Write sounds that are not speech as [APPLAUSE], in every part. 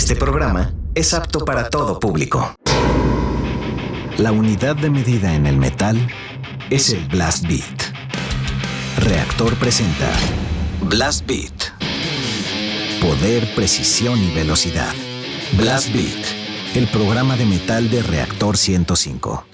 Este programa es apto para todo público. La unidad de medida en el metal es el Blast Beat. Reactor presenta Blast Beat. Poder, precisión y velocidad. Blast Beat, el programa de metal de Reactor 105.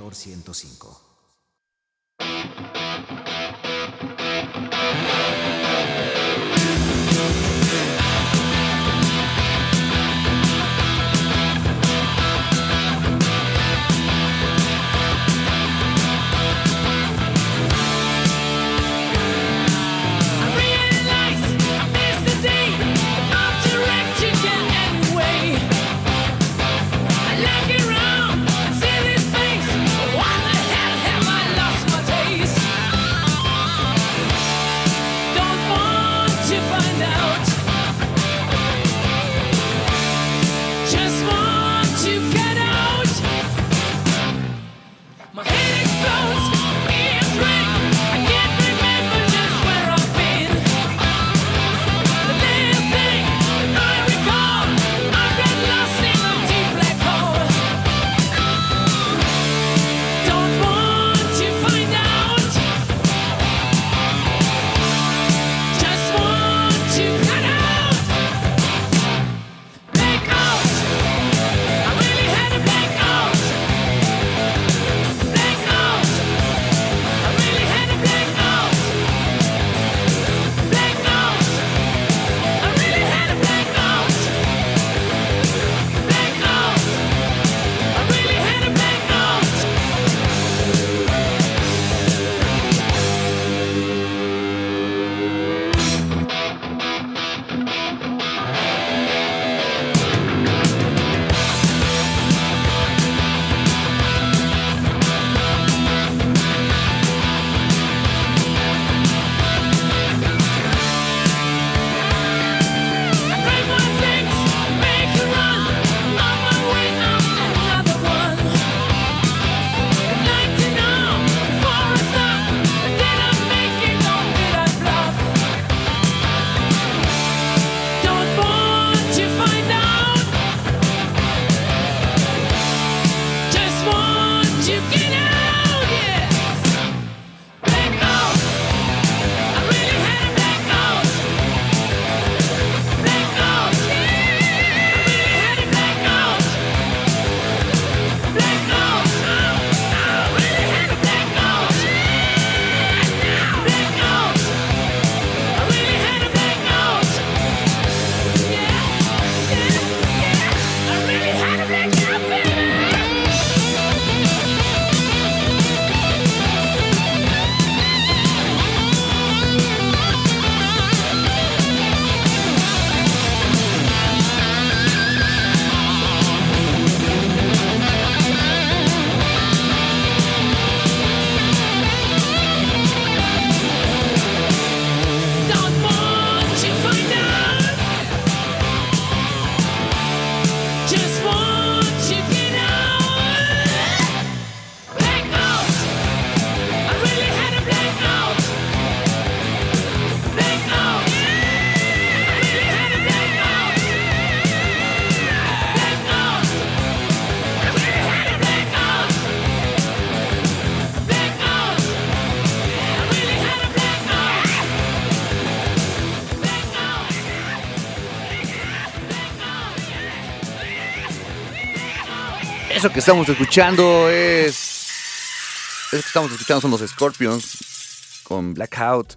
Que estamos escuchando es. Que estamos escuchando son los Scorpions con Blackout.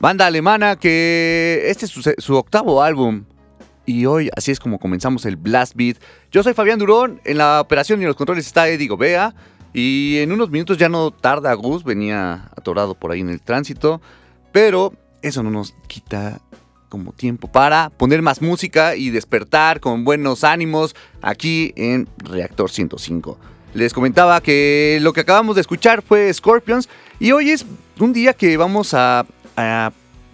Banda alemana que este es su, octavo álbum. Y hoy así es como comenzamos el Blast Beat. Yo soy Fabián Durón. En la operación y en los controles está Eddie Gobea. Y en unos minutos ya no tarda Gus. Venía atorado por ahí en el tránsito. Pero eso no nos quita como tiempo para poner más música y despertar con buenos ánimos aquí en Reactor 105. Les comentaba que lo que acabamos de escuchar fue Scorpions y hoy es un día que vamos a,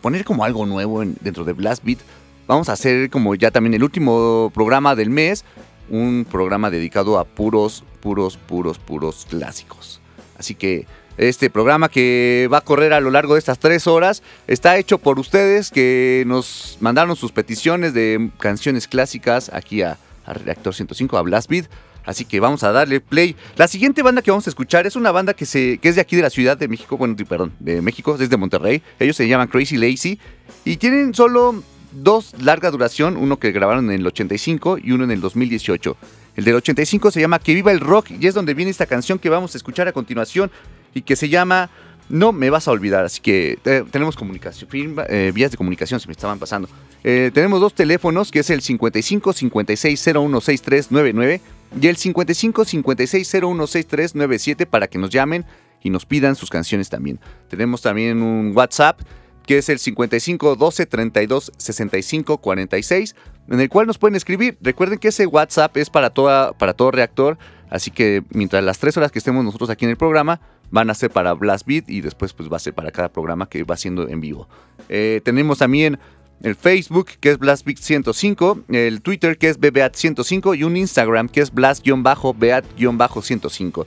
poner como algo nuevo dentro de Blast Beat. Vamos a hacer como ya también el último programa del mes, un programa dedicado a puros, puros, puros, puros clásicos. Así que Este programa que va a correr a lo largo de estas tres horas está hecho por ustedes que nos mandaron sus peticiones de canciones clásicas aquí a, a Reactor 105, a Blast Beat. Así que vamos a darle play. La siguiente banda que vamos a escuchar es una banda que, es de aquí de la Ciudad de México, bueno, perdón, de México, es de Monterrey. Ellos se llaman Crazy Lazy y tienen solo dos larga duración, uno que grabaron en el 85 y uno en el 2018. El del 85 se llama Que viva el rock y es donde viene esta canción que vamos a escuchar a continuación y que se llama No me vas a olvidar. Así que tenemos comunicación, eh, vías de comunicación se me estaban pasando. Eh, tenemos dos teléfonos que es el 55 56 01 6399 y el 55 56 01 6397 para que nos llamen y nos pidan sus canciones también. Tenemos también un WhatsApp que es el 55 12 32 65 46, en el cual nos pueden escribir. Recuerden que ese WhatsApp es para, toda, para todo reactor, así que mientras las tres horas que estemos nosotros aquí en el programa, van a ser para Blast Beat y después pues va a ser para cada programa que va siendo en vivo. Eh, tenemos también el Facebook que es BlastBeat105, el Twitter que es BBAT105 y un Instagram que es Blast-Beat-105.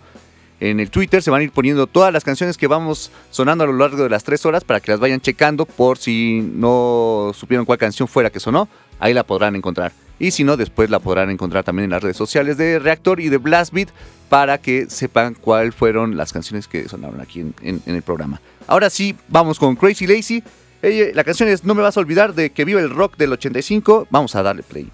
En el Twitter se van a ir poniendo todas las canciones que vamos sonando a lo largo de las tres horas para que las vayan checando por si no supieron cuál canción fuera que sonó. Ahí la podrán encontrar. Y si no, después la podrán encontrar también en las redes sociales de Reactor y de Blast Beat para que sepan cuáles fueron las canciones que sonaron aquí en, el programa. Ahora sí, vamos con Crazy Lazy. la canción es No me vas a olvidar de que vive el rock del 85. Vamos a darle play.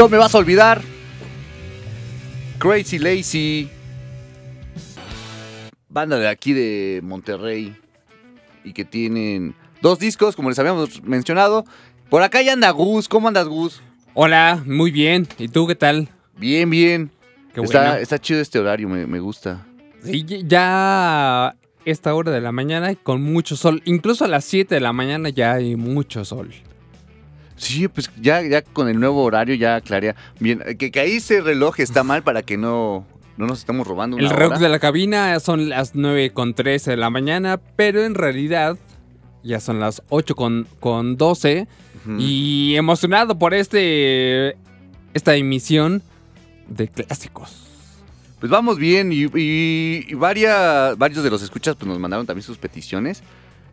No me vas a olvidar. Crazy Lazy. Banda de aquí de Monterrey. Y que tienen dos discos, como les habíamos mencionado. Por acá ya anda Gus. ¿Cómo andas, Gus? Hola, muy bien. ¿Y tú qué tal? Bien, bien. está, está chido este horario, me, me gusta. Sí, ya esta hora de la mañana con mucho sol. Incluso a las 7 de la mañana ya hay mucho sol. Sí, pues ya, ya con el nuevo horario ya aclaré. Bien, que, que ahí ese reloj está mal para que no, no nos estemos robando una El reloj de la cabina son las 9 con 13 de la mañana, pero en realidad ya son las 8 con, con 12. Y emocionado por este esta emisión de clásicos. Pues vamos bien y, y- y varia- varios de los escuchas pues nos mandaron también sus peticiones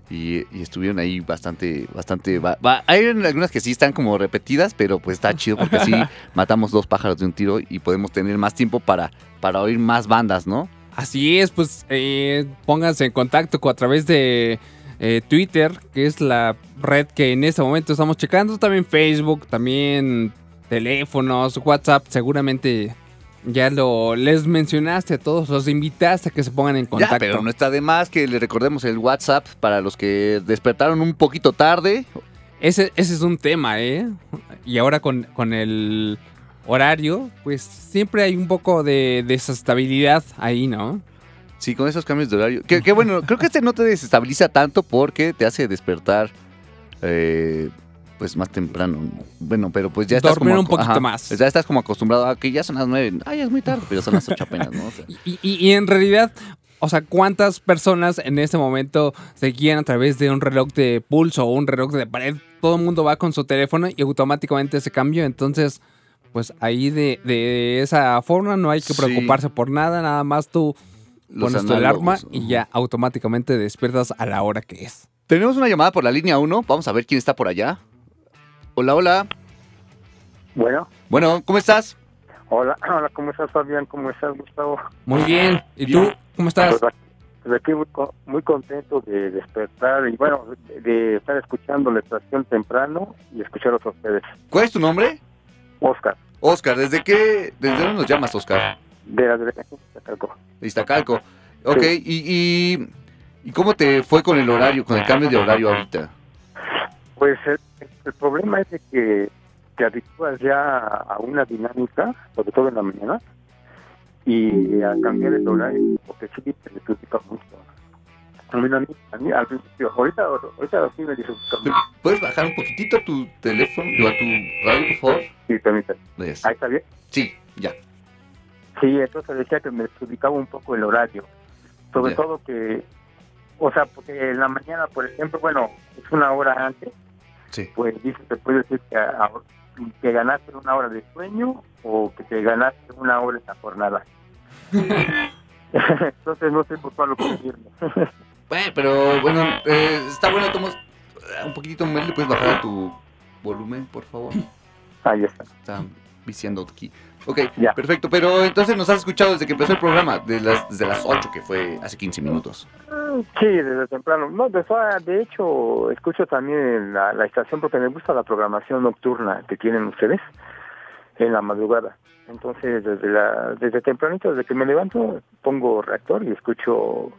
y, y estuvieron ahí bastante, bastante... va- va- hay algunas que sí están como repetidas, pero pues está chido porque así [LAUGHS] matamos dos pájaros de un tiro y podemos tener más tiempo para, para oír más bandas, ¿no? Así es, pues eh, pónganse en contacto con, a través de eh, Twitter, que es la red que en este momento estamos checando. También Facebook, también teléfonos, WhatsApp. Seguramente ya lo les mencionaste a todos, los invitaste a que se pongan en contacto. Ya, pero no está de más que le recordemos el WhatsApp para los que despertaron un poquito tarde. Ese, ese es un tema, ¿eh? Y ahora con, con el horario, pues siempre hay un poco de desestabilidad ahí, ¿no? Sí, con esos cambios de horario. Que, que bueno, creo que este no te desestabiliza tanto porque te hace despertar eh, pues más temprano. Bueno, pero pues ya estás Dormir como un poquito ajá, más. Ya estás como acostumbrado a que ya son las nueve. Ay, es muy tarde, pero son las ocho apenas, ¿no? O sea, Y, y- y en realidad, o sea, ¿cuántas personas en este momento se guían a través de un reloj de pulso o un reloj de pared? Todo el mundo va con su teléfono y automáticamente se cambió. Entonces, pues ahí de, de esa forma no hay que Sí. preocuparse por nada. Nada más tú Los pones tu alarma y ya automáticamente despiertas a la hora que es. Tenemos una llamada por la línea 1. Vamos a ver quién está por allá. Hola, hola. Bueno, Bueno, ¿cómo estás? hola, [CLEARS THROAT] hola, ¿cómo estás Fabián? ¿Cómo estás Gustavo? Muy bien. ¿Y Bien. tú? ¿Cómo estás? Pues aquí, pues muy, co- muy contento de despertar y bueno, de, de estar escuchando la estación temprano y escucharlos a ustedes. ¿Cuál es tu nombre? Oscar, Oscar, ¿desde qué? ¿Desde dónde nos llamas, Oscar? de la delegación de Zacalco. De Iztacalco. Ok, y, y, ¿y cómo te fue con el horario, con el cambio de horario ahorita? Pues el, problema es de que te habitúas ya a una dinámica, sobre todo en la mañana, y a cambiar el horario, porque sí te disfruta mucho. A mí, a mí, a mí, al principio, ahorita, ahorita sí me disfruta mucho. ¿Puedes bajar un poquitito tu teléfono, digo, a tu radio, por favor? Sí, permítame. Yes. Ahí está bien. Sí, ya. Sí, entonces decía que me desubicaba un poco el horario. Sobre todo que, o sea, porque en la mañana, por ejemplo, bueno, es una hora antes, Sí. pues dice, te puede decir que, a- que ganaste una hora de sueño o que te ganaste una hora en la jornada. [LAUGHS] entonces no sé por cuál lo pedirme. Bueno, pero bueno, eh, está bueno, Tomás. Un poquitito, Mel, ¿le puedes bajar a tu volumen, por favor? Ahí está. Está viciando aquí. Ok, Ya. perfecto. Pero entonces nos has escuchado desde que empezó el programa, de las, desde las 8, que fue hace 15 minutos. Sí, desde temprano. No, de, de hecho, escucho también la, la estación porque me gusta la programación nocturna que tienen ustedes en la madrugada. Entonces, desde la desde tempranito, desde que me levanto, pongo reactor y escucho,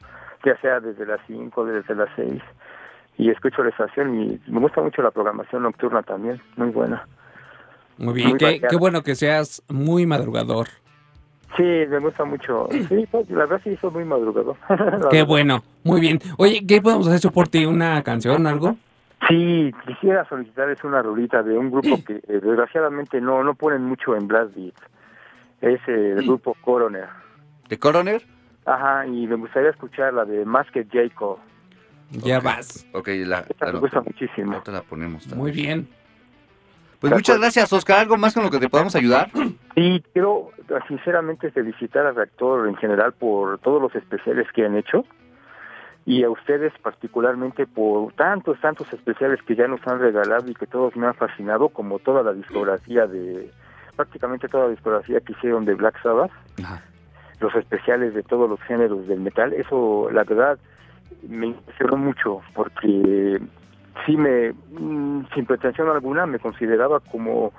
ya sea desde las 5, desde las 6, y escucho la estación y me gusta mucho la programación nocturna también, muy buena. Muy bien. Muy Qué, bueno que seas muy madrugador. Sí, me gusta mucho. Sí, pues, la verdad sí, soy muy madrugador. [LAUGHS] Qué bueno. Muy bien. Oye, ¿qué podemos hacer por ti? ¿Una canción, algo? Sí, quisiera solicitarles una rolita de un grupo que eh, desgraciadamente no no ponen mucho en Blast Beat. Es eh, el grupo Coroner. ¿De Coroner? Ajá, y me gustaría escuchar la de Masked Jacob. Ya vas. Ok, la, Esta la- me gusta muchísimo. ahorita la ponemos. también. Muy bien. Pues muchas gracias, Oscar. ¿Algo más con lo que te podamos ayudar? Y quiero sinceramente felicitar al Reactor en general por todos los especiales que han hecho y a ustedes particularmente por tantos, tantos especiales que ya nos han regalado y que todos me han fascinado, como toda la discografía de, prácticamente toda la discografía que hicieron de Black Sabbath, Ajá. los especiales de todos los géneros del metal, eso la verdad me impresionó mucho porque sí me, mm, sin pretensión alguna, me consideraba como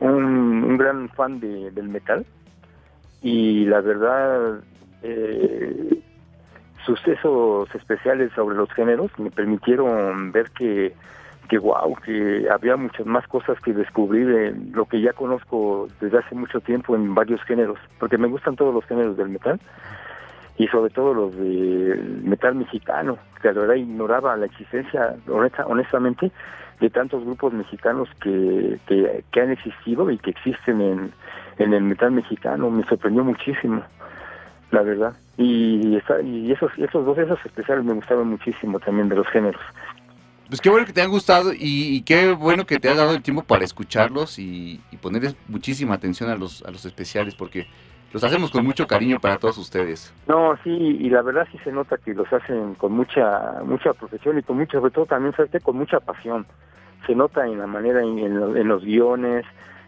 un, gran fan de, del metal. Y la verdad eh, sucesos especiales sobre los géneros me permitieron ver que que wow, que había muchas más cosas que descubrir en lo que ya conozco desde hace mucho tiempo en varios géneros, porque me gustan todos los géneros del metal y sobre todo los del metal mexicano, que la verdad ignoraba la existencia, honesta- honestamente, de tantos grupos mexicanos que, que, que han existido y que existen en, en el metal mexicano. Me sorprendió muchísimo, la verdad. Y, esa- y esos, esos dos, esos especiales me gustaron muchísimo también de los géneros. Pues qué bueno que te han gustado y, y qué bueno que te has dado el tiempo para escucharlos y, y ponerles muchísima atención a los, a los especiales porque los hacemos con mucho cariño para todos ustedes. No, sí, y la verdad sí se nota que los hacen con mucha mucha profesión y con mucho, sobre todo también, ¿sabes? Con mucha pasión. Se nota en la manera, en, en lo- en los guiones,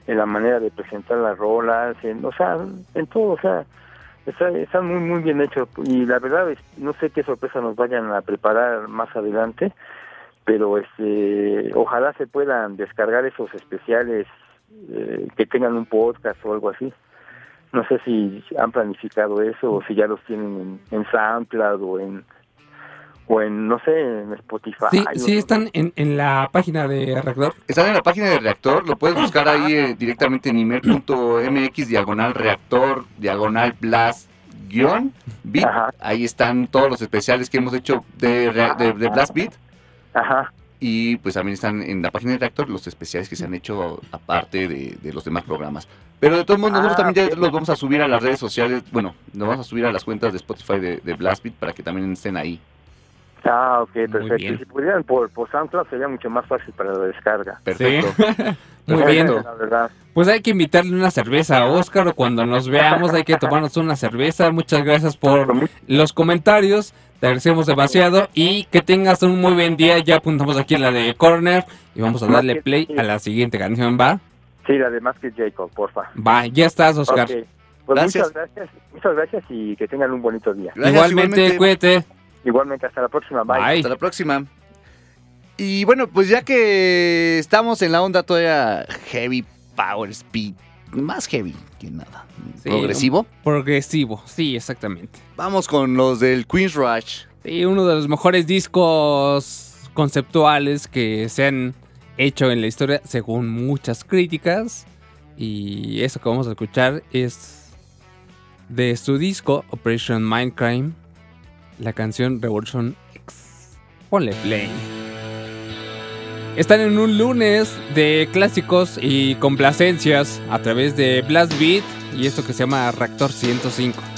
en la manera de presentar las rolas, en, o sea, en todo, o sea, está, están muy, muy bien hechos. Y la verdad, no sé qué sorpresa nos vayan a preparar más adelante, pero este ojalá se puedan descargar esos especiales eh, que tengan un podcast o algo así. No sé si han planificado eso o si ya los tienen en, en SoundCloud o en o en no sé en Spotify. Sí, sí no- están en, en la página de Reactor. Están en la página de Reactor, lo puedes buscar ahí eh, directamente en email.mx diagonal reactor diagonal blast guion beat. Ajá. Ahí están todos los especiales que hemos hecho de, de, de Blast Beat. Ajá. Y pues también están en la página de Reactor los especiales que se han hecho aparte de, de los demás programas. Pero de todos modos, nosotros Ah, también ya los vamos a subir a las redes sociales. Bueno, nos vamos a subir a las cuentas de Spotify de, de Blast Beat para que también estén ahí. Ah, ok, perfecto. Y si pudieran por, por SoundCloud sería mucho más fácil para la descarga. Perfecto. [LAUGHS] Muy bien. La verdad. Pues hay que invitarle una cerveza a Oscar o cuando nos veamos hay que tomarnos una cerveza. Muchas gracias por los comentarios. Te agradecemos demasiado y que tengas un muy buen día. Ya apuntamos aquí en la de Corner y vamos a darle play a la siguiente canción, ¿va? Sí, la de más que Jacob, porfa. Va, ya estás, Oscar. Pues Gracias. muchas gracias, muchas gracias y que tengan un bonito día. Gracias, igualmente, cuídate. Igualmente, hasta la próxima. Bye. Bye. Hasta la próxima. Y bueno, pues ya que estamos en la onda todavía heavy power speed, más heavy que nada, Sí, progresivo, Progresivo, sí, exactamente. vamos con los del Queen's Rush. Sí, uno de los mejores discos conceptuales que se han hecho en la historia, según muchas críticas. Y eso que vamos a escuchar es de su disco Operation Mindcrime, la canción Revolution X. Ponle play. Están en un lunes de clásicos y complacencias a través de Blast Beat y esto que se llama Reactor 105.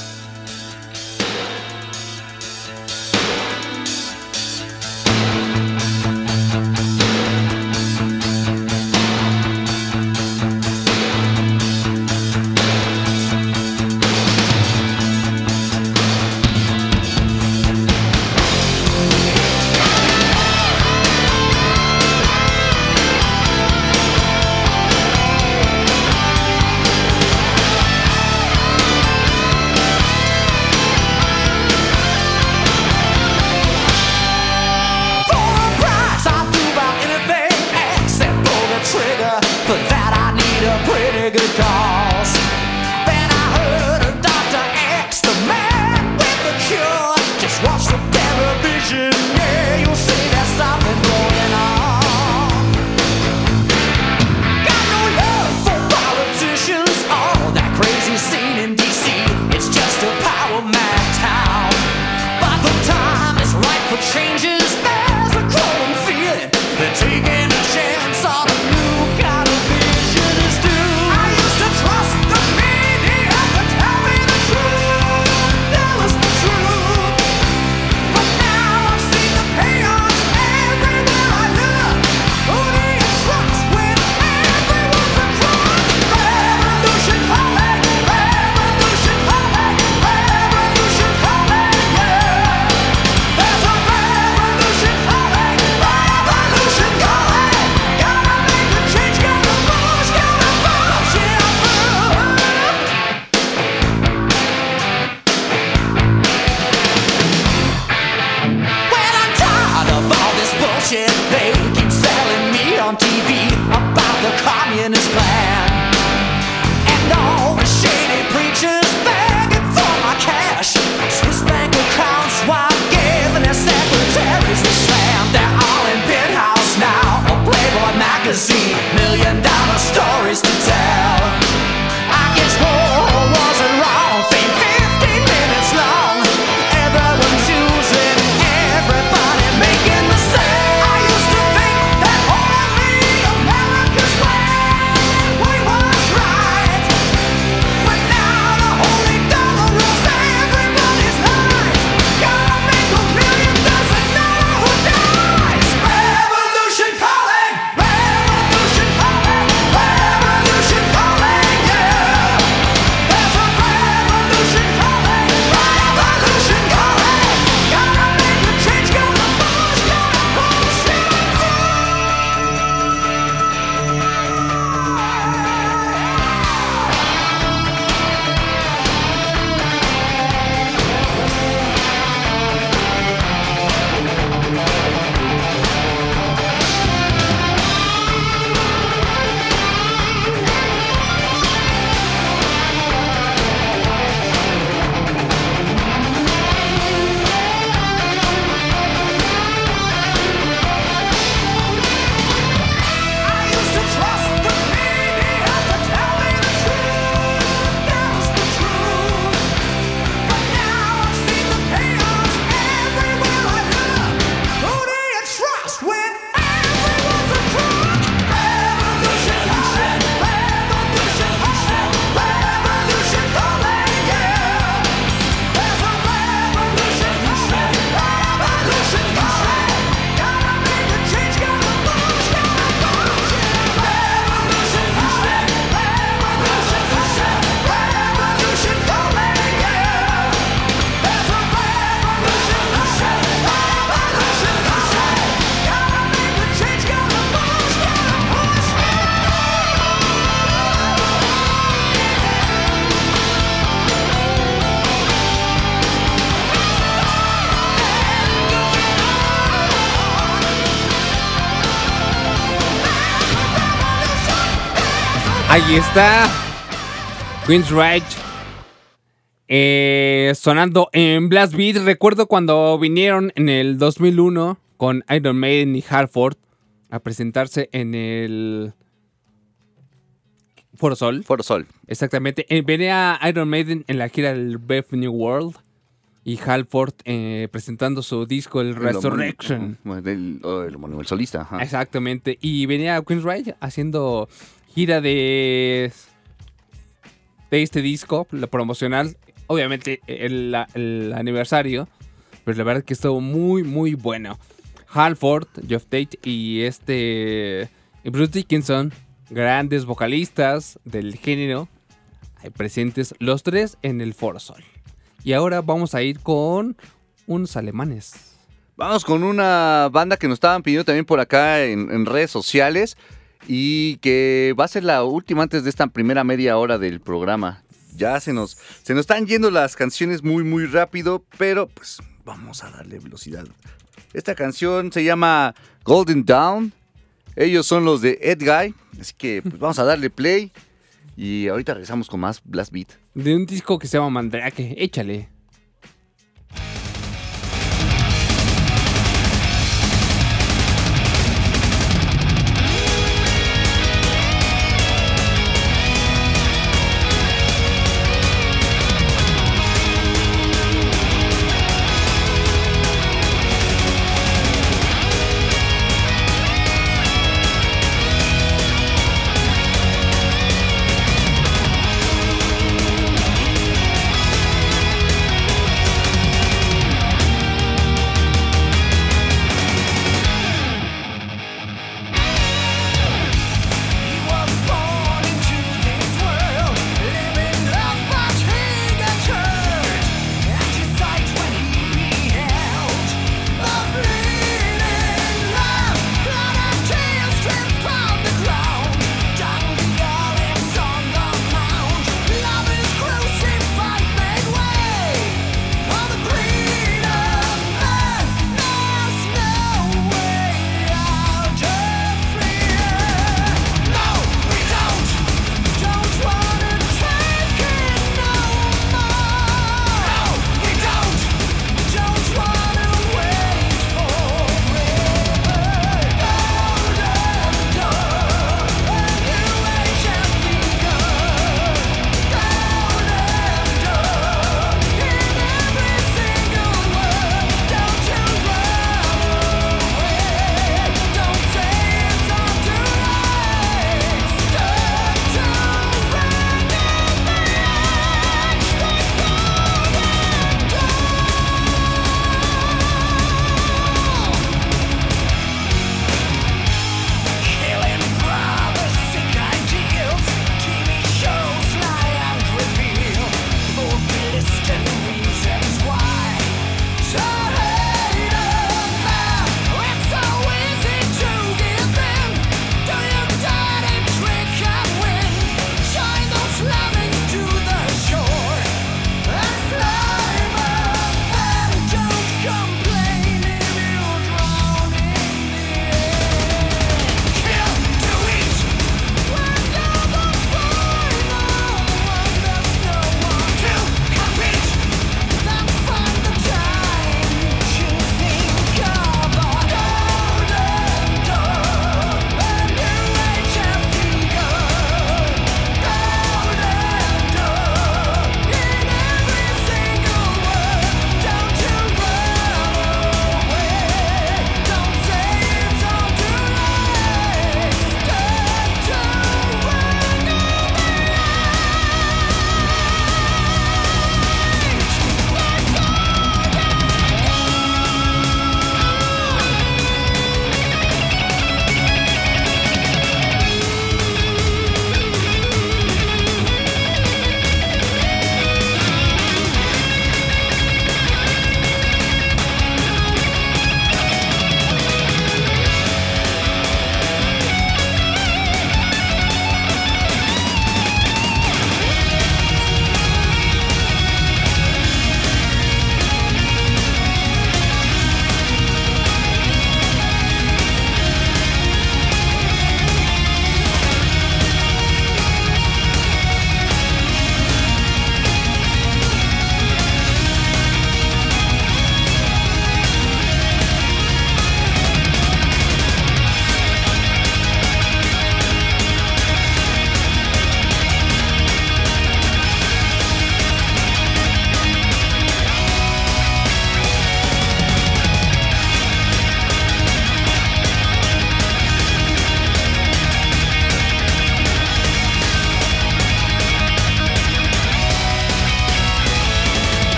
Ahí está. Queen's Rage. eh, sonando en Blast Beat. Recuerdo cuando vinieron en el 2001 con Iron Maiden y Halford a presentarse en el Foro Sol. Foro Sol. Exactamente. Eh, venía Iron Maiden en la gira del Brave New World y Halford eh, presentando su disco, el Resurrection. El, el, el, el solista. ajá. Exactamente. Y venía Queen's Rage haciendo gira de, de este disco, la promocional. Obviamente el, el aniversario. Pero la verdad que estuvo muy, muy bueno. Halford, Jeff Tate y este y Bruce Dickinson, grandes vocalistas del género, presentes los tres en el Foro Sol. Y ahora vamos a ir con unos alemanes. Vamos con una banda que nos estaban pidiendo también por acá en redes sociales y que va a ser la última antes de esta primera media hora del programa. Ya se nos, se nos están yendo las canciones muy, muy rápido, pero pues vamos a darle velocidad. Esta canción se llama Golden Dawn. Ellos son los de Ed Guy, así que pues, vamos a darle play y ahorita regresamos con más Blast Beat. De un disco que se llama Mandrake. Échale.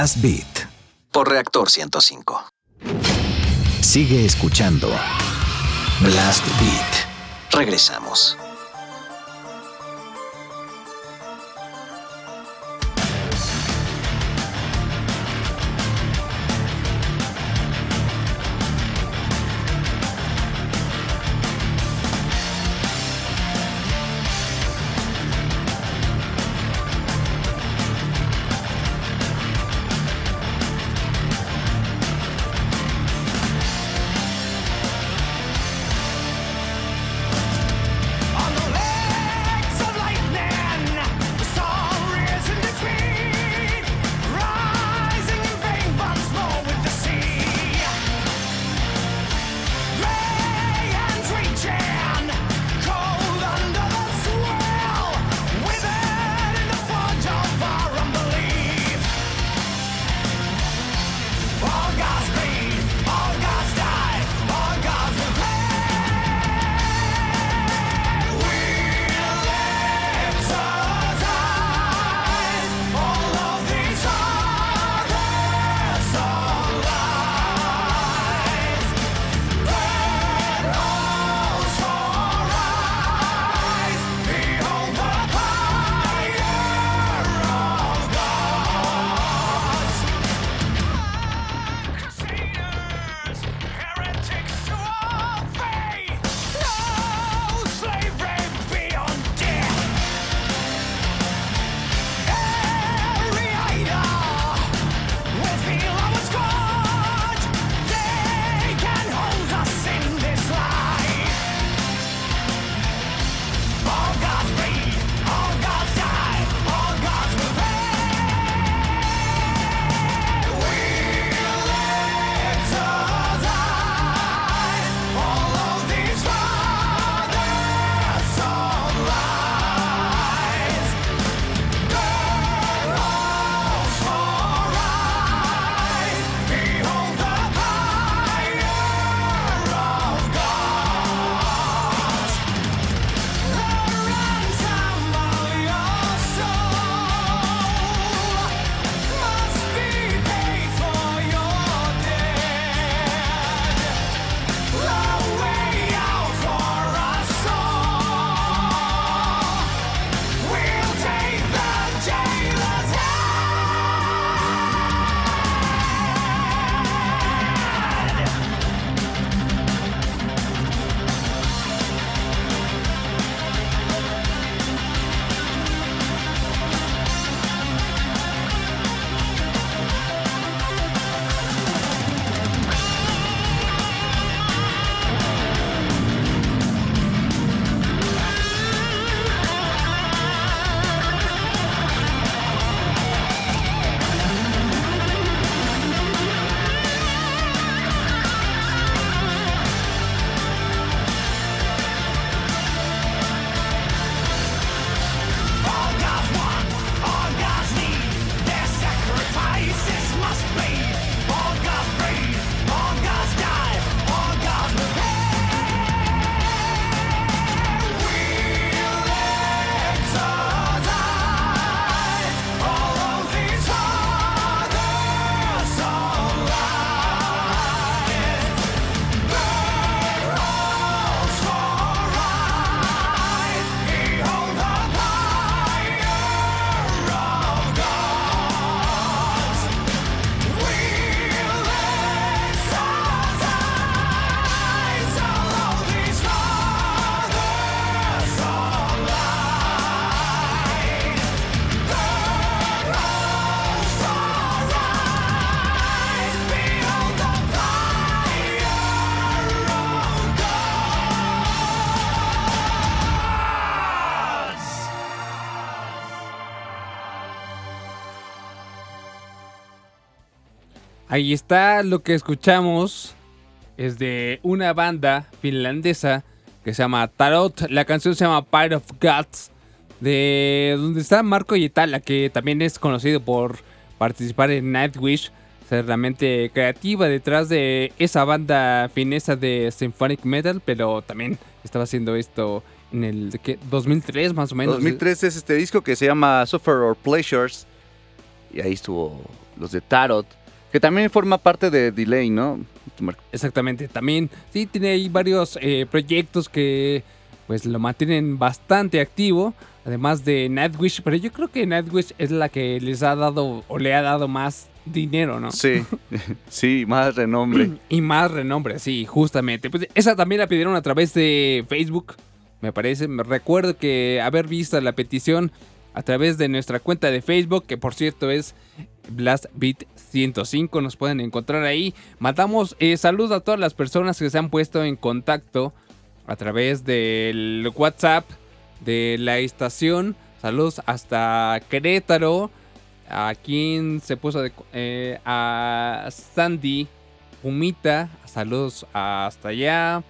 Last Beat por Reactor 105. Sigue escuchando Blast Beat. Regresamos. Ahí está lo que escuchamos. Es de una banda finlandesa que se llama Tarot. La canción se llama Pile of Guts. De donde está Marco Yetala, que también es conocido por participar en Nightwish. Ser la mente creativa detrás de esa banda finesa de Symphonic Metal. Pero también estaba haciendo esto en el ¿qué? 2003 más o menos. 2003 es este disco que se llama Suffer or Pleasures. Y ahí estuvo los de Tarot que también forma parte de Delay, ¿no? Exactamente, también sí tiene ahí varios eh, proyectos que pues lo mantienen bastante activo, además de Nightwish, pero yo creo que Nightwish es la que les ha dado o le ha dado más dinero, ¿no? Sí, [LAUGHS] [LAUGHS] sí, más renombre. Y más renombre, sí, justamente. Pues esa también la pidieron a través de Facebook, me parece. Me recuerdo que haber visto la petición a través de nuestra cuenta de Facebook, que por cierto es BlastBeat 105, nos pueden encontrar ahí. Mandamos eh, saludos a todas las personas que se han puesto en contacto a través del WhatsApp de la estación. Saludos hasta Querétaro. A quien se puso de- eh, a Sandy Pumita. Saludos hasta allá.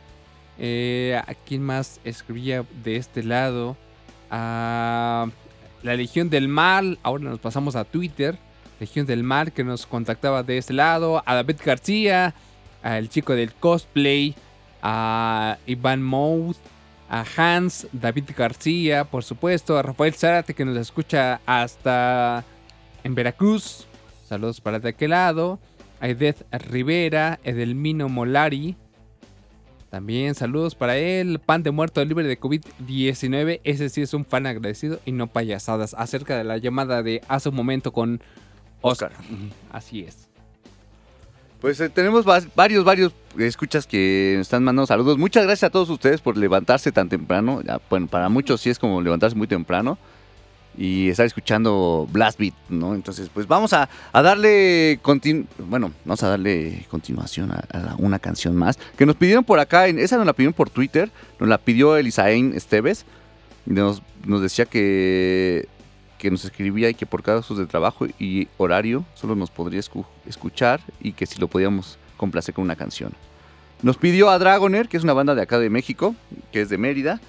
Eh, ¿A quién más escribía de este lado? A la Legión del Mal. Ahora nos pasamos a Twitter. Legión del Mal que nos contactaba de este lado. A David García. Al chico del cosplay. A Iván Mouth. A Hans, David García, por supuesto. A Rafael Zárate que nos escucha hasta en Veracruz. Saludos para de aquel lado. A Edith Rivera, Edelmino Molari. También saludos para él. Pan de muerto libre de COVID-19. Ese sí es un fan agradecido y no payasadas. Acerca de la llamada de hace un momento con Oscar. Así es. Pues eh, tenemos varios, varios escuchas que nos están mandando saludos. Muchas gracias a todos ustedes por levantarse tan temprano. Ya, bueno, para muchos sí es como levantarse muy temprano y estar escuchando Blast Beat, ¿no? Entonces, pues vamos a, darle, bueno, vamos a darle continuación a, una canción más que nos pidieron por acá. esa nos la pidieron por Twitter, nos la pidió Elisaín Esteves. Nos, decía que, que nos escribía y que por casos de trabajo y horario solo nos podría escu- escuchar y que si lo podíamos complacer con una canción. Nos pidió a Dragoner, que es una banda de acá de México, que es de Mérida,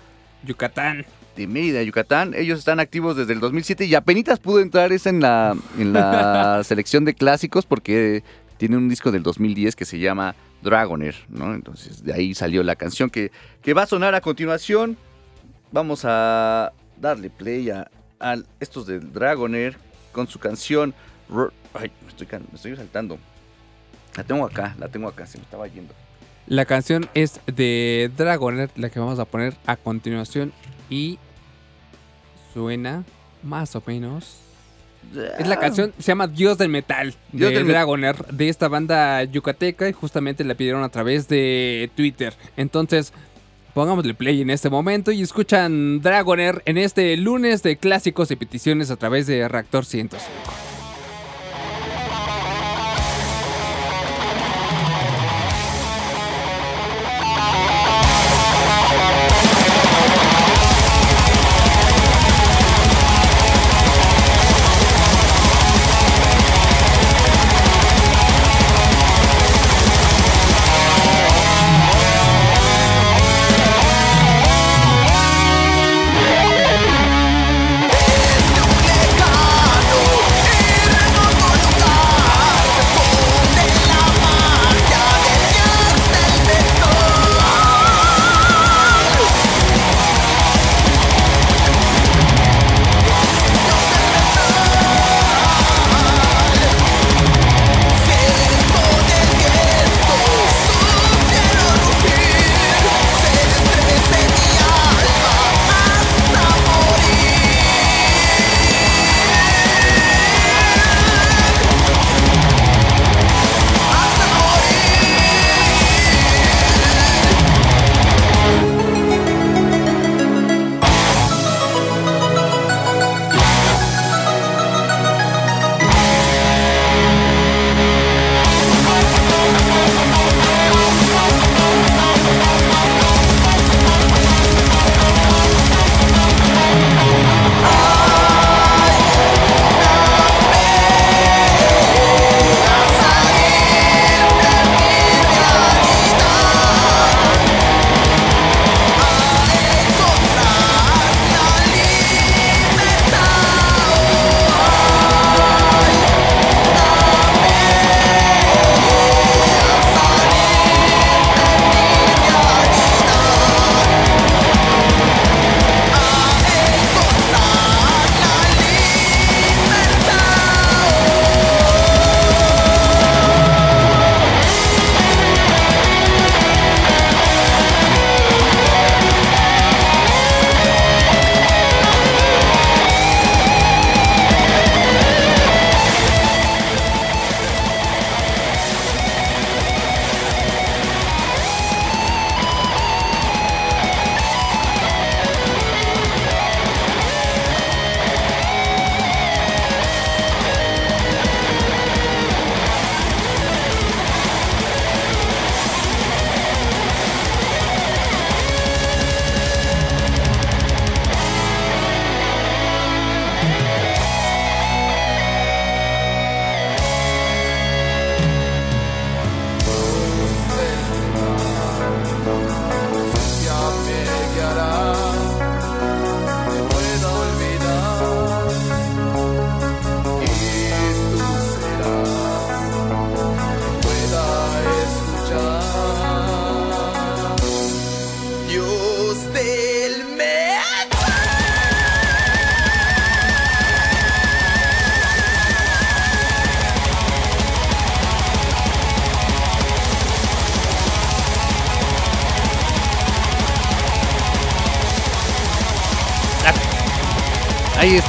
Yucatán. De Mérida, Yucatán. Ellos están activos desde el 2007 y apenas pudo entrar esa en la, en la [LAUGHS] selección de clásicos porque tiene un disco del 2010 que se llama Dragoner, ¿no? Entonces de ahí salió la canción que, que va a sonar a continuación. Vamos a darle play a, a estos del Dragoner con su canción... Ay, me estoy, me estoy saltando. La tengo acá, la tengo acá, se me estaba yendo. La canción es de Dragoner, la que vamos a poner a continuación. Y suena más o menos. Es la canción, se llama Dios del Metal Dios de del Dragoner, de esta banda yucateca. Y justamente la pidieron a través de Twitter. Entonces, pongámosle play en este momento y escuchan Dragoner en este lunes de clásicos y peticiones a través de Reactor 105.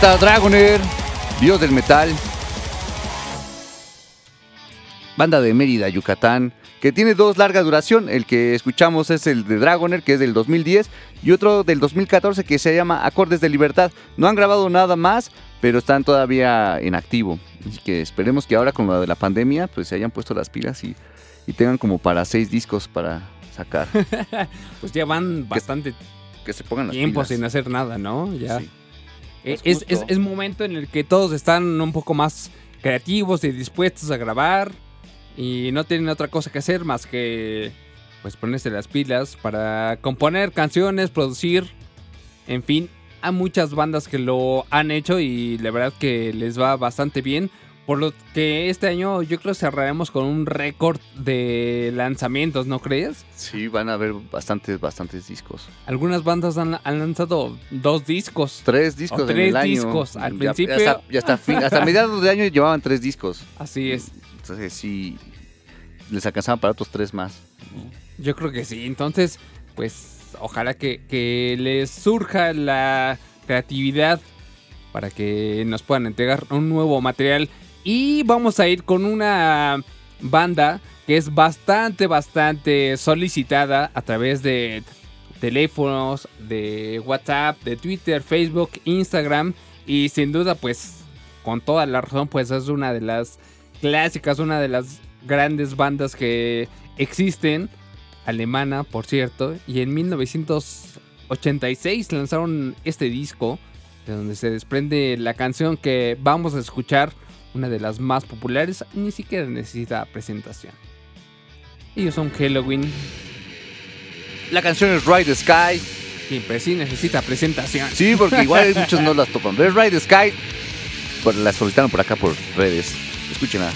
Está Dragoner, dios del metal. Banda de Mérida, Yucatán, que tiene dos larga duración. El que escuchamos es el de Dragoner, que es del 2010, y otro del 2014 que se llama Acordes de Libertad. No han grabado nada más, pero están todavía en activo. Así que esperemos que ahora con lo de la pandemia, pues se hayan puesto las pilas y, y tengan como para seis discos para sacar. [LAUGHS] Pues ya van bastante que se pongan las tiempo pilas. sin hacer nada, ¿no? Ya. Sí. Es, es, es momento en el que todos están un poco más creativos y dispuestos a grabar y no tienen otra cosa que hacer más que pues ponerse las pilas para componer canciones, producir, en fin, hay muchas bandas que lo han hecho y la verdad que les va bastante bien. Por lo que este año yo creo cerraremos con un récord de lanzamientos, ¿no crees? Sí, van a haber bastantes, bastantes discos. Algunas bandas han, han lanzado dos discos. Tres discos O en tres el año. discos. Al Ya- principio- Hasta, ya hasta, fin- hasta [LAUGHS] mediados de año llevaban tres discos. Así es. Entonces sí, les alcanzaban para otros tres más. Yo creo que sí. Entonces, pues ojalá que, que les surja la creatividad para que nos puedan entregar un nuevo material. Y vamos a ir con una banda que es bastante, bastante solicitada a través de teléfonos, de WhatsApp, de Twitter, Facebook, Instagram. Y sin duda, pues, con toda la razón, pues es una de las clásicas, una de las grandes bandas que existen. Alemana, por cierto. Y en 1986 lanzaron este disco, de donde se desprende la canción que vamos a escuchar, una de las más populares, ni siquiera necesita presentación. Ellos son Halloween, La canción es Ride the Sky. y pues sí necesita presentación. Sí, porque igual [LAUGHS] muchos no las topan. Pero es Ride the Sky. Pues la solicitaron por acá por redes. Escúchenla.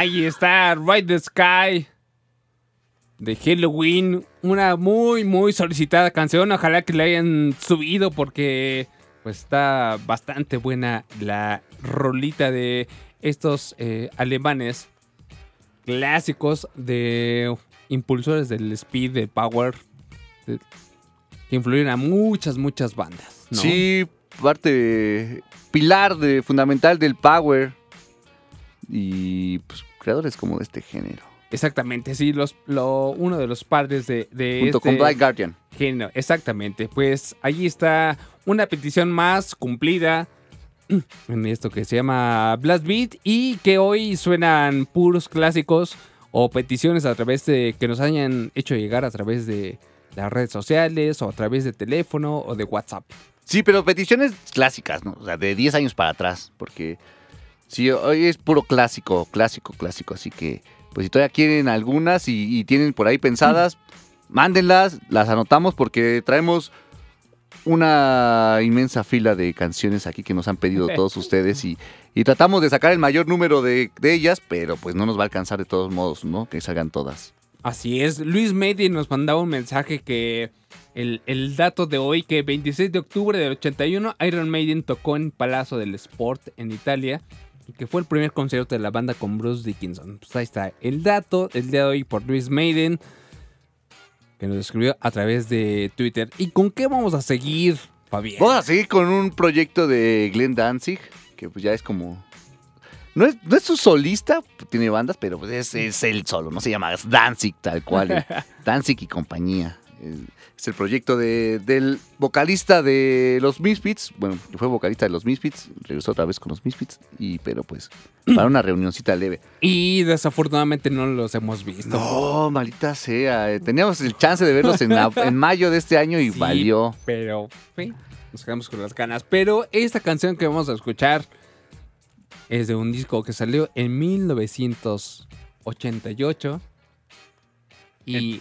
Ahí está, Ride the Sky de Halloween. Una muy, muy solicitada canción. Ojalá que la hayan subido porque pues está bastante buena la rolita de estos eh, alemanes clásicos de impulsores del speed, del power, que influyeron a muchas, muchas bandas. Sí, parte pilar de, fundamental del power. Y pues, creadores como de este género. Exactamente, sí, los, lo, uno de los padres de, de Junto este con Black Guardian. género. Exactamente, pues allí está una petición más cumplida [CLEARS THROAT] en esto que se llama Blast Beat y que hoy suenan puros clásicos o peticiones a través de que nos hayan hecho llegar a través de las redes sociales o a través de teléfono o de WhatsApp. Sí, pero peticiones clásicas, ¿no? O sea, de 10 años para atrás. Porque sí, hoy es puro clásico, clásico, clásico. Así que, pues si todavía quieren algunas y, y tienen por ahí pensadas, mándenlas, las anotamos porque traemos una inmensa fila de canciones aquí que nos han pedido [LAUGHS] todos ustedes y, y tratamos de sacar el mayor número de, de ellas, pero pues no nos va a alcanzar de todos modos, ¿no? Que salgan todas. Así es, Luis Medi nos mandaba un mensaje que el, el dato de hoy, que 26 de octubre del 81, Iron Maiden tocó en Palazzo del Sport en Italia, que fue el primer concierto de la banda con Bruce Dickinson. Pues ahí está el dato, el día de hoy por Luis Maiden, que nos escribió a través de Twitter. ¿Y con qué vamos a seguir, Fabián? Vamos a seguir con un proyecto de Glenn Danzig, que pues ya es como... No es, no es su solista, tiene bandas, pero pues es, es él solo, no se llama Danzig tal cual. [LAUGHS] Danzig y compañía. Es el proyecto de- del vocalista de los Misfits. Bueno, fue vocalista de los Misfits, regresó otra vez con los Misfits, y, pero pues [CLEARS THROAT] para una reunioncita leve. Y desafortunadamente no los hemos visto. No, maldita sea. eh, Teníamos el chance de verlos en, mayo de este año y [LAUGHS] Sí, valió. Pero sí, nos quedamos con las ganas. Pero esta canción que vamos a escuchar es de un disco que salió en 1988 y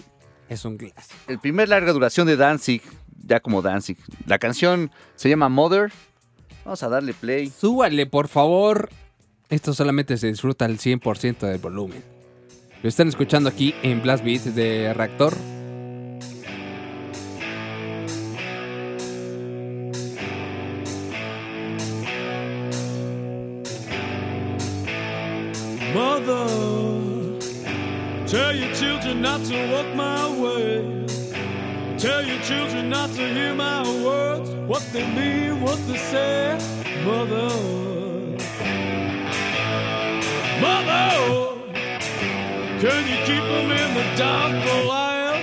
es un clásico. El primer larga duración de Danzig, ya como Danzig. La canción se llama Mother. Vamos a darle play. Súbale, por favor. Esto solamente se disfruta al 100% del volumen. Lo están escuchando aquí en Blast Beat de Reactor. Children not to hear my words, what they mean, what they say. Mother, Mother, can you keep them in the dark for a while?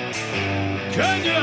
Can you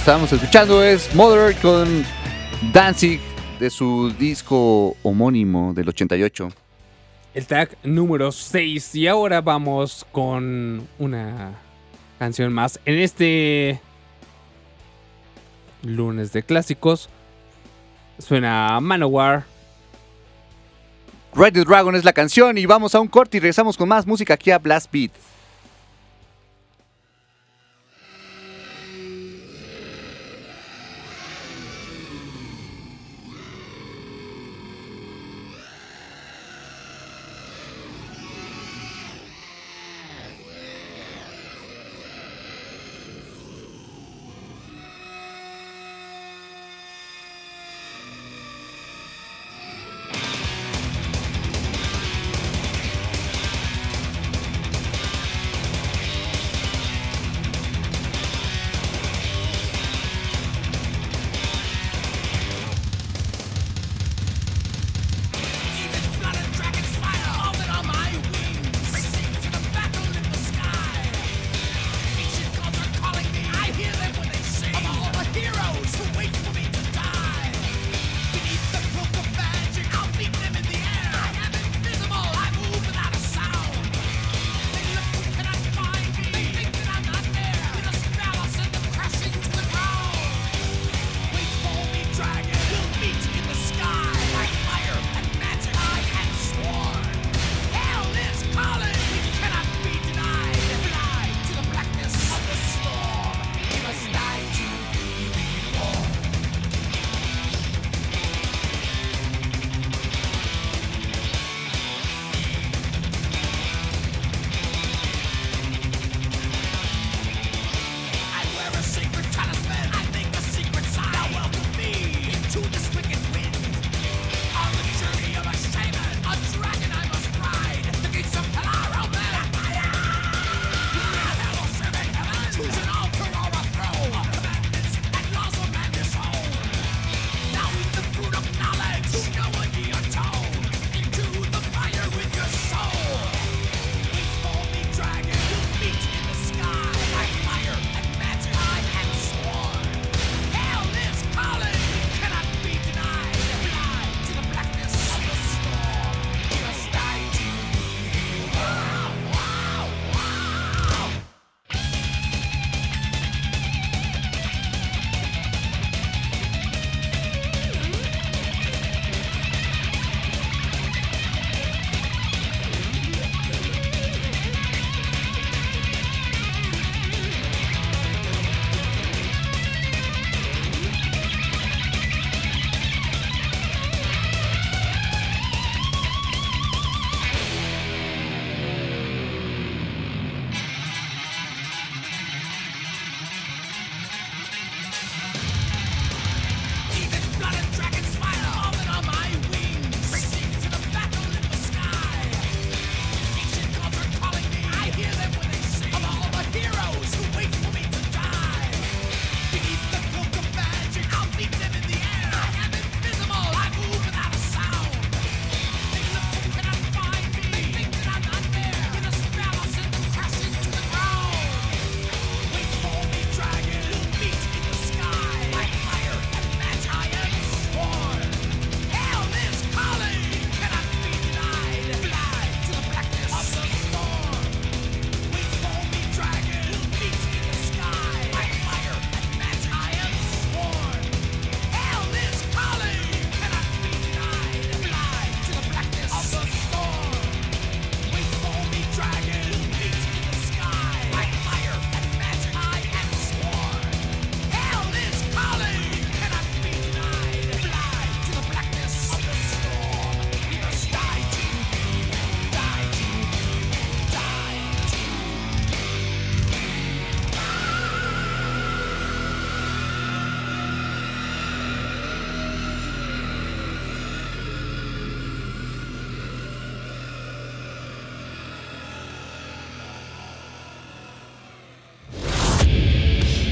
estábamos escuchando es Mother con Danzig de su disco homónimo del 88. El tag número 6. Y ahora vamos con una canción más. En este lunes de clásicos suena Manowar. Ride the Dragon es la canción y vamos a un corte y regresamos con más música aquí a Blast Beat.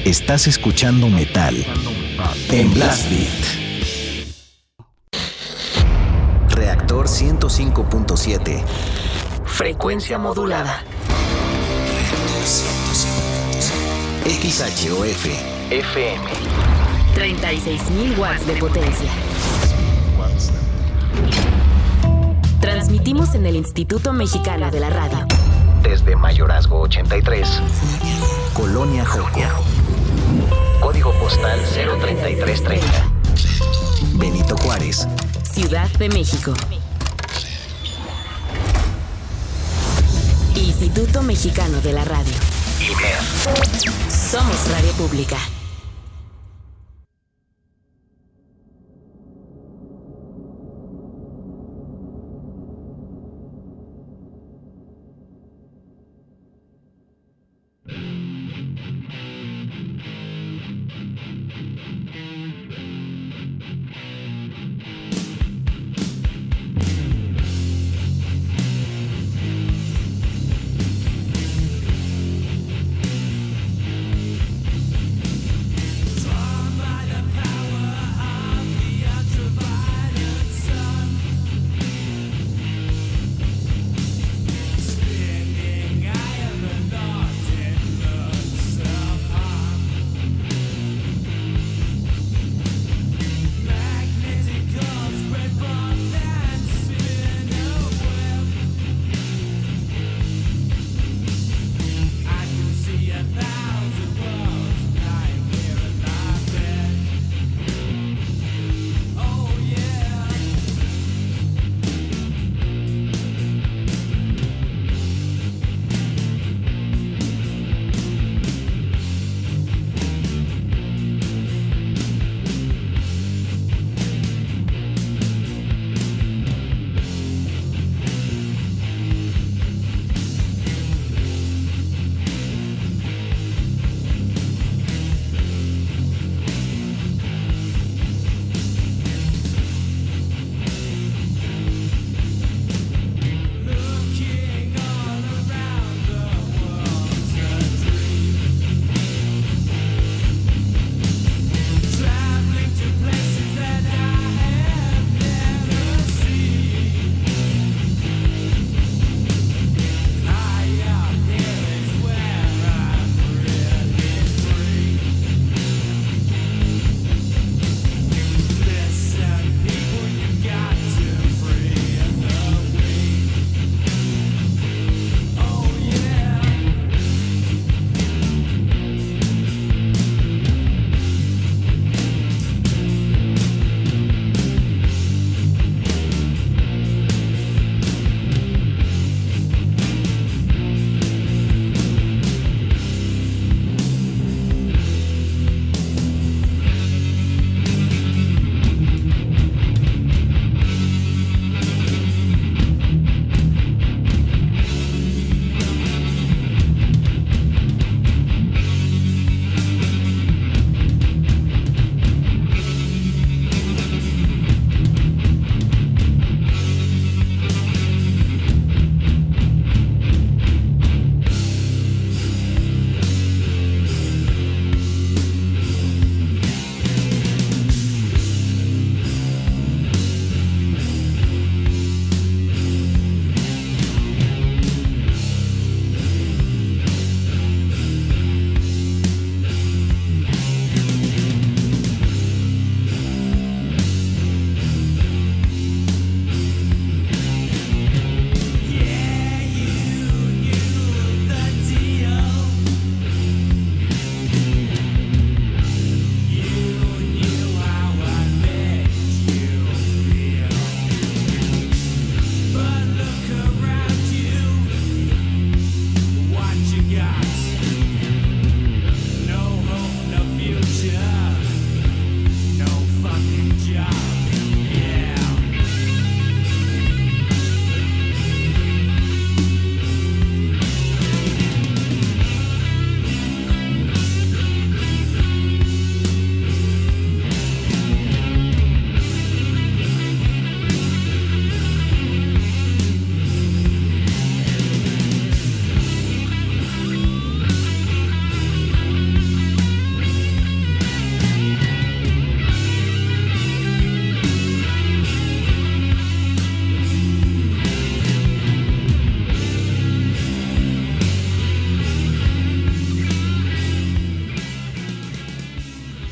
Estás escuchando metal en Blast Beat. Reactor 105.7. Frecuencia modulada. XHOF FM. 36.000 watts de potencia. Transmitimos en el Instituto Mexicano de la Radio. Desde Mayorazgo 83, Colonia Joco. Código postal 03330. Benito Juárez, Ciudad de México. Instituto Mexicano de la Radio. IMER. Somos Radio Pública.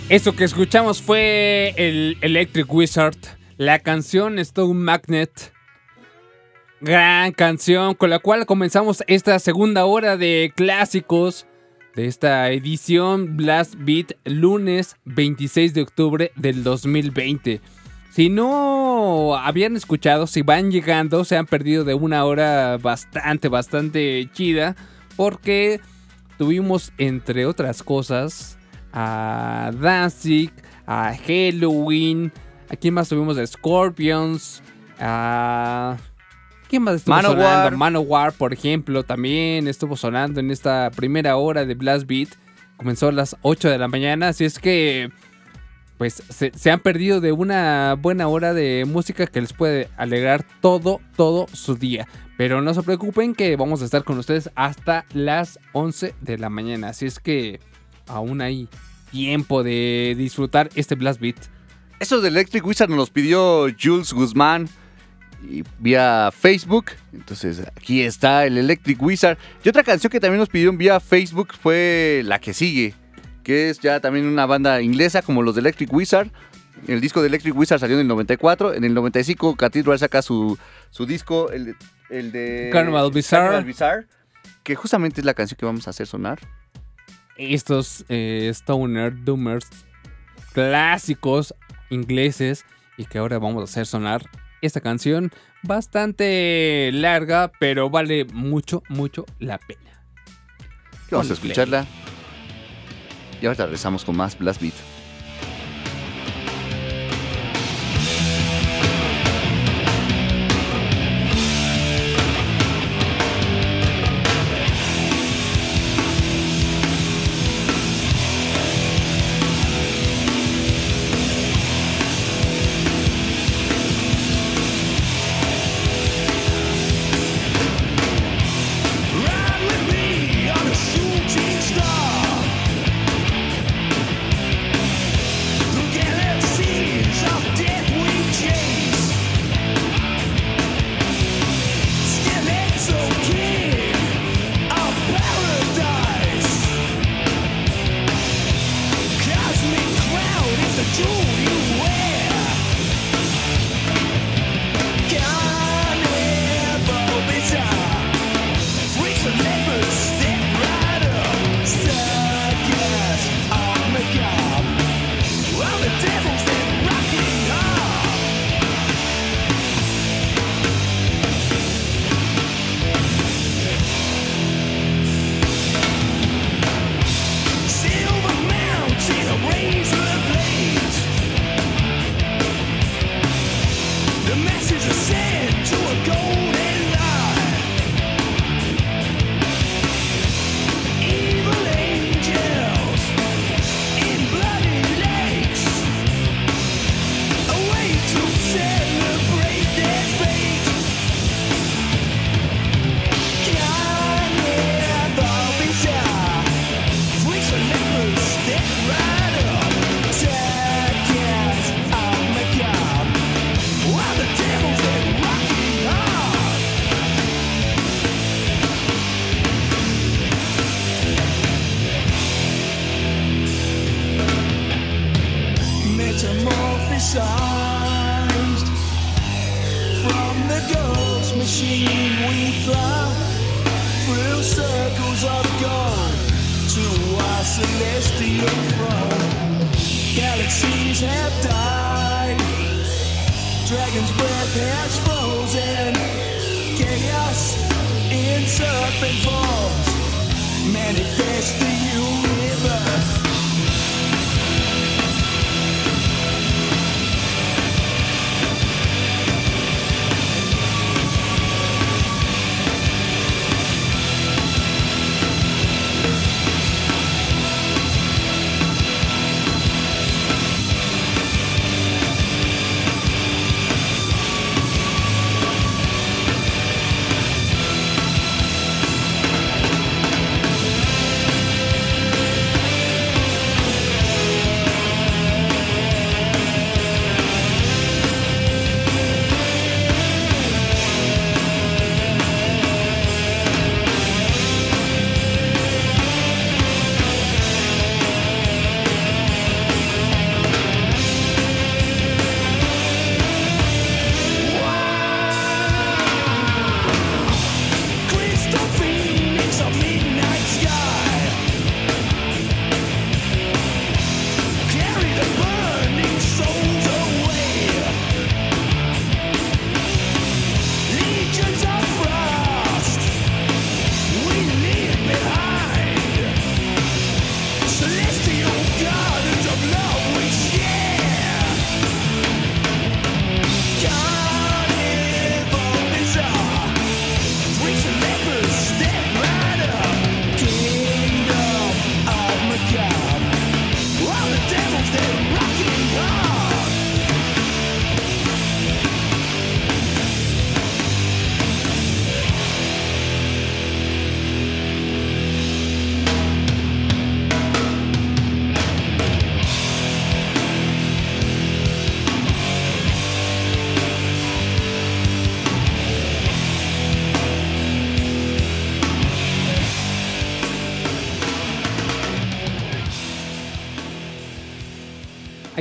Eso que escuchamos fue el Electric Wizard. La canción Stone Magnet. Gran canción con la cual comenzamos esta segunda hora de clásicos de esta edición Blast Beat lunes 26 de octubre del 2020. Si no habían escuchado, si van llegando, se han perdido de una hora bastante, bastante chida. Porque tuvimos, entre otras cosas, a Danzig, a Halloween. ¿A quién más tuvimos? A Scorpions. A. ¿Quién más estuvo Manowar. sonando? Manowar, por ejemplo, también estuvo sonando en esta primera hora de Blast Beat. Comenzó a las 8 de la mañana, así es que pues se, se han perdido de una buena hora de música que les puede alegrar todo, todo su día. Pero no se preocupen que vamos a estar con ustedes hasta las 11 de la mañana. Así es que aún hay tiempo de disfrutar este Blast Beat. Eso de Electric Wizard nos los pidió Jules Guzmán y vía Facebook. Entonces aquí está el Electric Wizard. Y otra canción que también nos pidieron vía Facebook fue la que sigue, que es ya también una banda inglesa como los de Electric Wizard. El disco de Electric Wizard salió en el 94. En el 95 Cathedral saca su, su disco, el, de- el de Carnival Bizarre. Carnival Bizarre, que justamente es la canción que vamos a hacer sonar. Estos eh, Stoner Doomers clásicos ingleses y que ahora vamos a hacer sonar esta canción bastante larga, pero vale mucho, mucho la pena. Vamos a escucharla. Y ahora regresamos con más Blast Beat.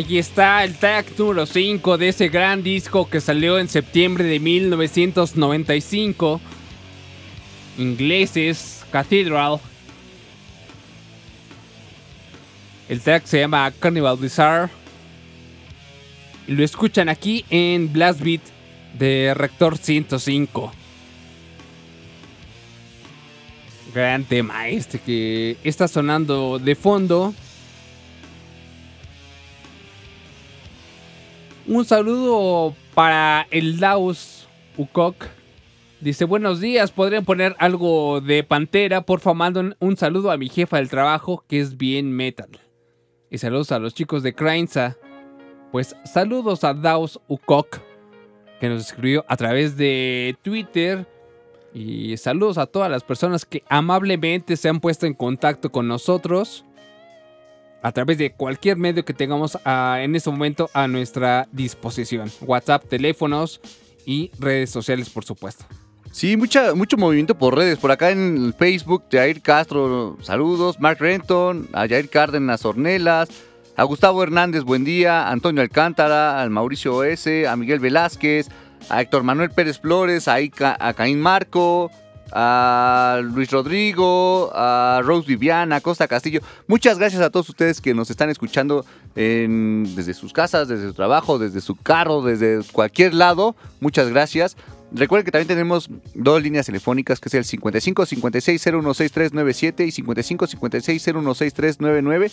Aquí está el tag número 5 de ese gran disco que salió en septiembre de 1995. Ingleses, Cathedral. El track se llama Carnival Bizarre. Y lo escuchan aquí en Blast Beat de Rector 105. Gran tema este que está sonando de fondo. Un saludo para el Laos Ukok. Dice, buenos días, ¿podrían poner algo de Pantera? Por favor, manden un saludo a mi jefa del trabajo, que es bien metal. Y saludos a los chicos de Crainsa. Pues saludos a Daos Ukok, que nos escribió a través de Twitter. Y saludos a todas las personas que amablemente se han puesto en contacto con nosotros a través de cualquier medio que tengamos ah, en este momento a nuestra disposición. WhatsApp, teléfonos y redes sociales, por supuesto. Sí, mucha, mucho movimiento por redes. Por acá en Facebook, Jair Castro, saludos. Mark Renton, a Jair Cárdenas Ornelas, a Gustavo Hernández, buen día. Antonio Alcántara, al Mauricio S., a Miguel Velázquez, a Héctor Manuel Pérez Flores, a, a Caín Marco, a Luis Rodrigo, a Rose Viviana, Costa Castillo. Muchas gracias a todos ustedes que nos están escuchando desde sus casas, desde su trabajo, desde su carro, desde cualquier lado. Muchas gracias. Recuerden que también tenemos dos líneas telefónicas, que es el 55 56 016397 y 55 56 016399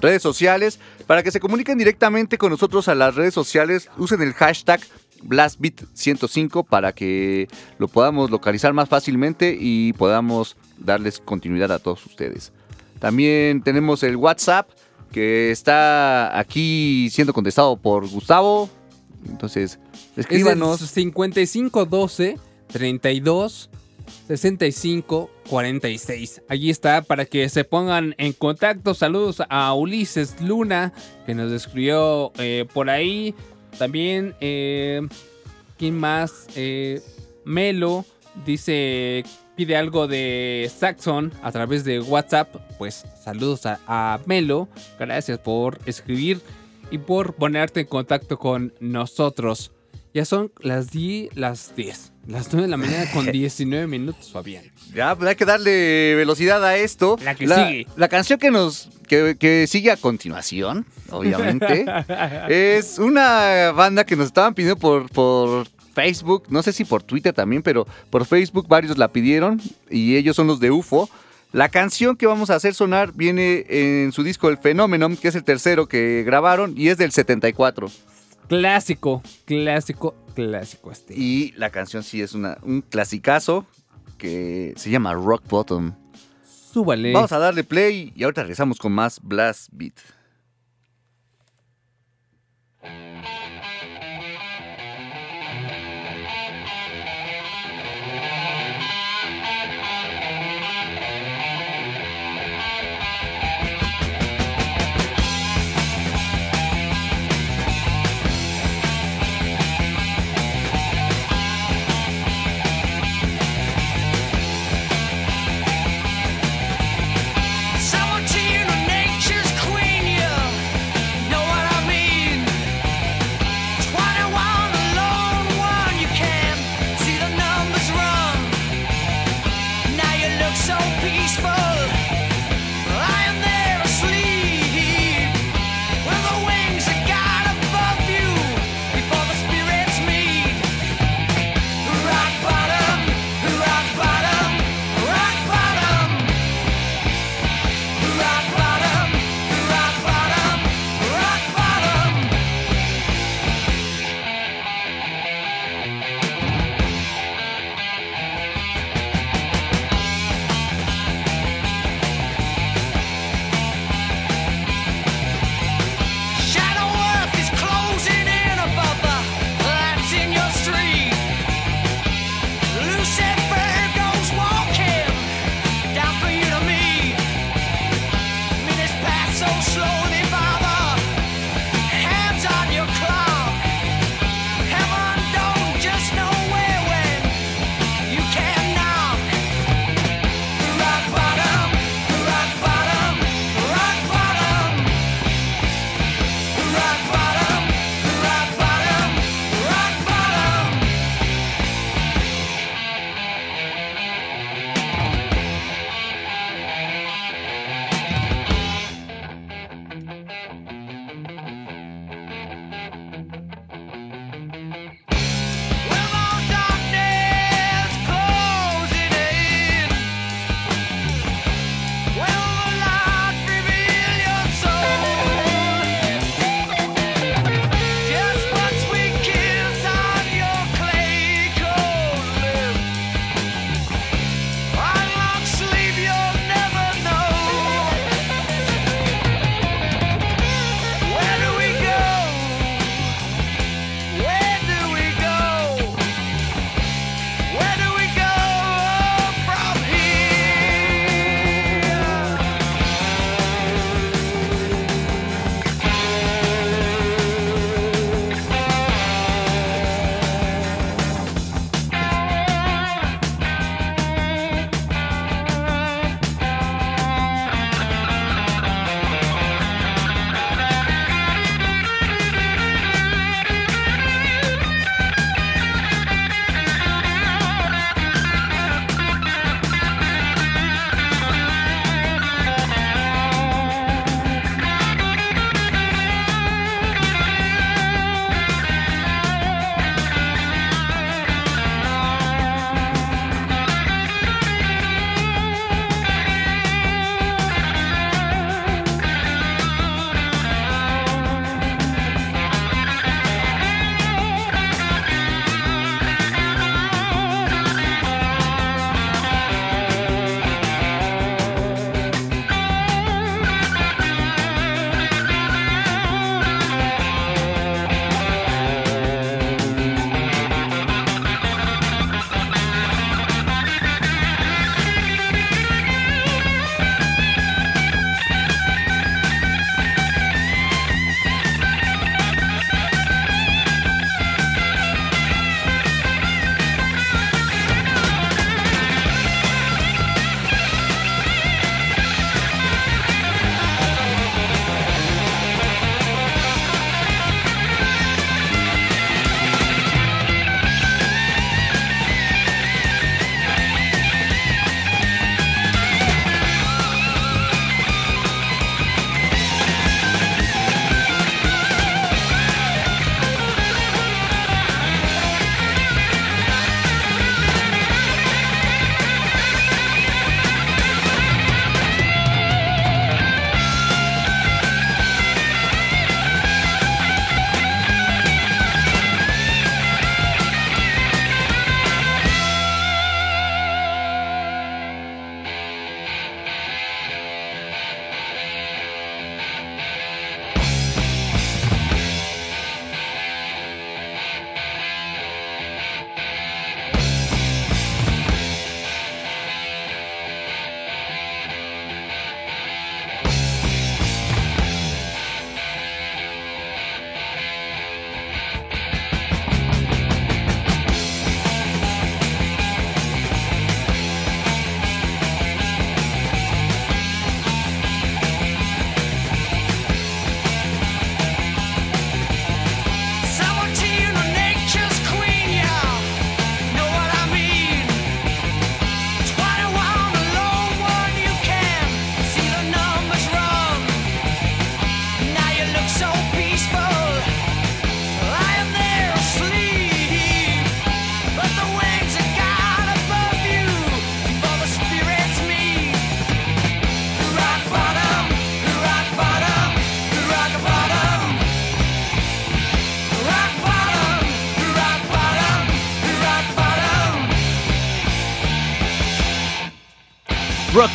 redes sociales. Para que se comuniquen directamente con nosotros a las redes sociales, usen el hashtag BlastBeat105 para que lo podamos localizar más fácilmente y podamos darles continuidad a todos ustedes. También tenemos el WhatsApp que está aquí siendo contestado por Gustavo. Entonces, escríbanos. Es el 5512 32 65 46. Allí está para que se pongan en contacto. Saludos a Ulises Luna que nos escribió eh, por ahí. También, eh, ¿quién más? Eh, Melo dice, pide algo de Saxon a través de WhatsApp. Pues saludos a, a Melo. Gracias por escribir y por ponerte en contacto con nosotros. Ya son las 10, las 10, las 9 de la mañana con [LAUGHS] 19 minutos, Fabián. Ya, pues hay que darle velocidad a esto. La que sigue. La canción que nos que, que sigue a continuación, obviamente, [LAUGHS] es una banda que nos estaban pidiendo por, por Facebook, no sé si por Twitter también, pero por Facebook varios la pidieron y ellos son los de UFO. La canción que vamos a hacer sonar viene en su disco El Fenómeno, que es el tercero que grabaron y es del 74. Clásico, clásico, clásico este. Y la canción sí es una, un clasicazo que se llama Rock Bottom. Súbale. Vamos a darle play y ahorita regresamos con más Blast Beat.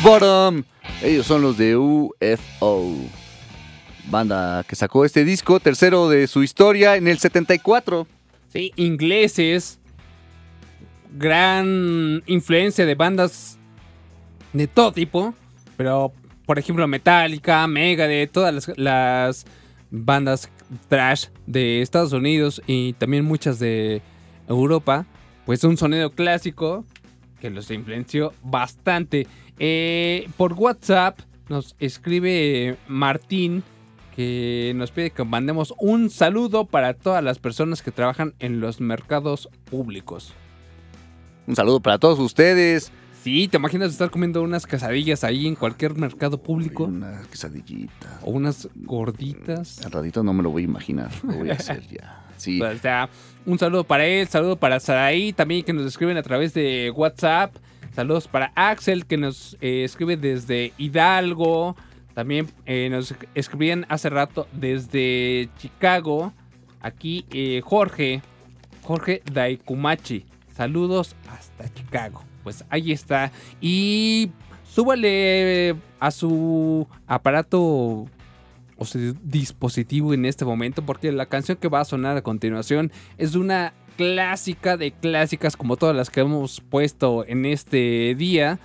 Bottom. Ellos son los de UFO. Banda que sacó este disco, tercero de su historia en el 74. Sí, ingleses. Gran influencia de bandas de todo tipo. Pero, por ejemplo, Metallica, Megadeth, todas las, las bandas trash de Estados Unidos y también muchas de Europa. Pues un sonido clásico que los influenció bastante. Eh, por WhatsApp nos escribe Martín que nos pide que mandemos un saludo para todas las personas que trabajan en los mercados públicos. Un saludo para todos ustedes. Sí, ¿te imaginas estar comiendo unas quesadillas ahí en cualquier mercado público? Una quesadillita. O unas gorditas. Al ratito no me lo voy a imaginar. Lo voy a hacer ya. Sí. Pues, [LAUGHS] o sea, un saludo para él, saludo para Saraí también que nos escriben a través de WhatsApp. Saludos para Axel que nos eh, escribe desde Hidalgo. También eh, nos escribían hace rato desde Chicago. Aquí eh, Jorge, Jorge Daikumachi. Saludos hasta Chicago. Pues ahí está. Y súbale a su aparato o su dispositivo en este momento porque la canción que va a sonar a continuación es una clásica de clásicas como todas las que hemos puesto en este día.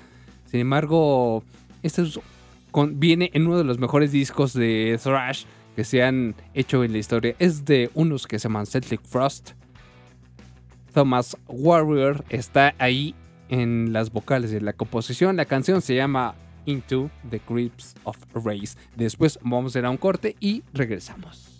Sin embargo, este es viene en uno de los mejores discos de thrash que se han hecho en la historia. Es de unos que se llaman Celtic Frost. Thomas Warrior está ahí en las vocales de la composición. La canción se llama Into the Grips of Race. Después vamos a ir a un corte y regresamos.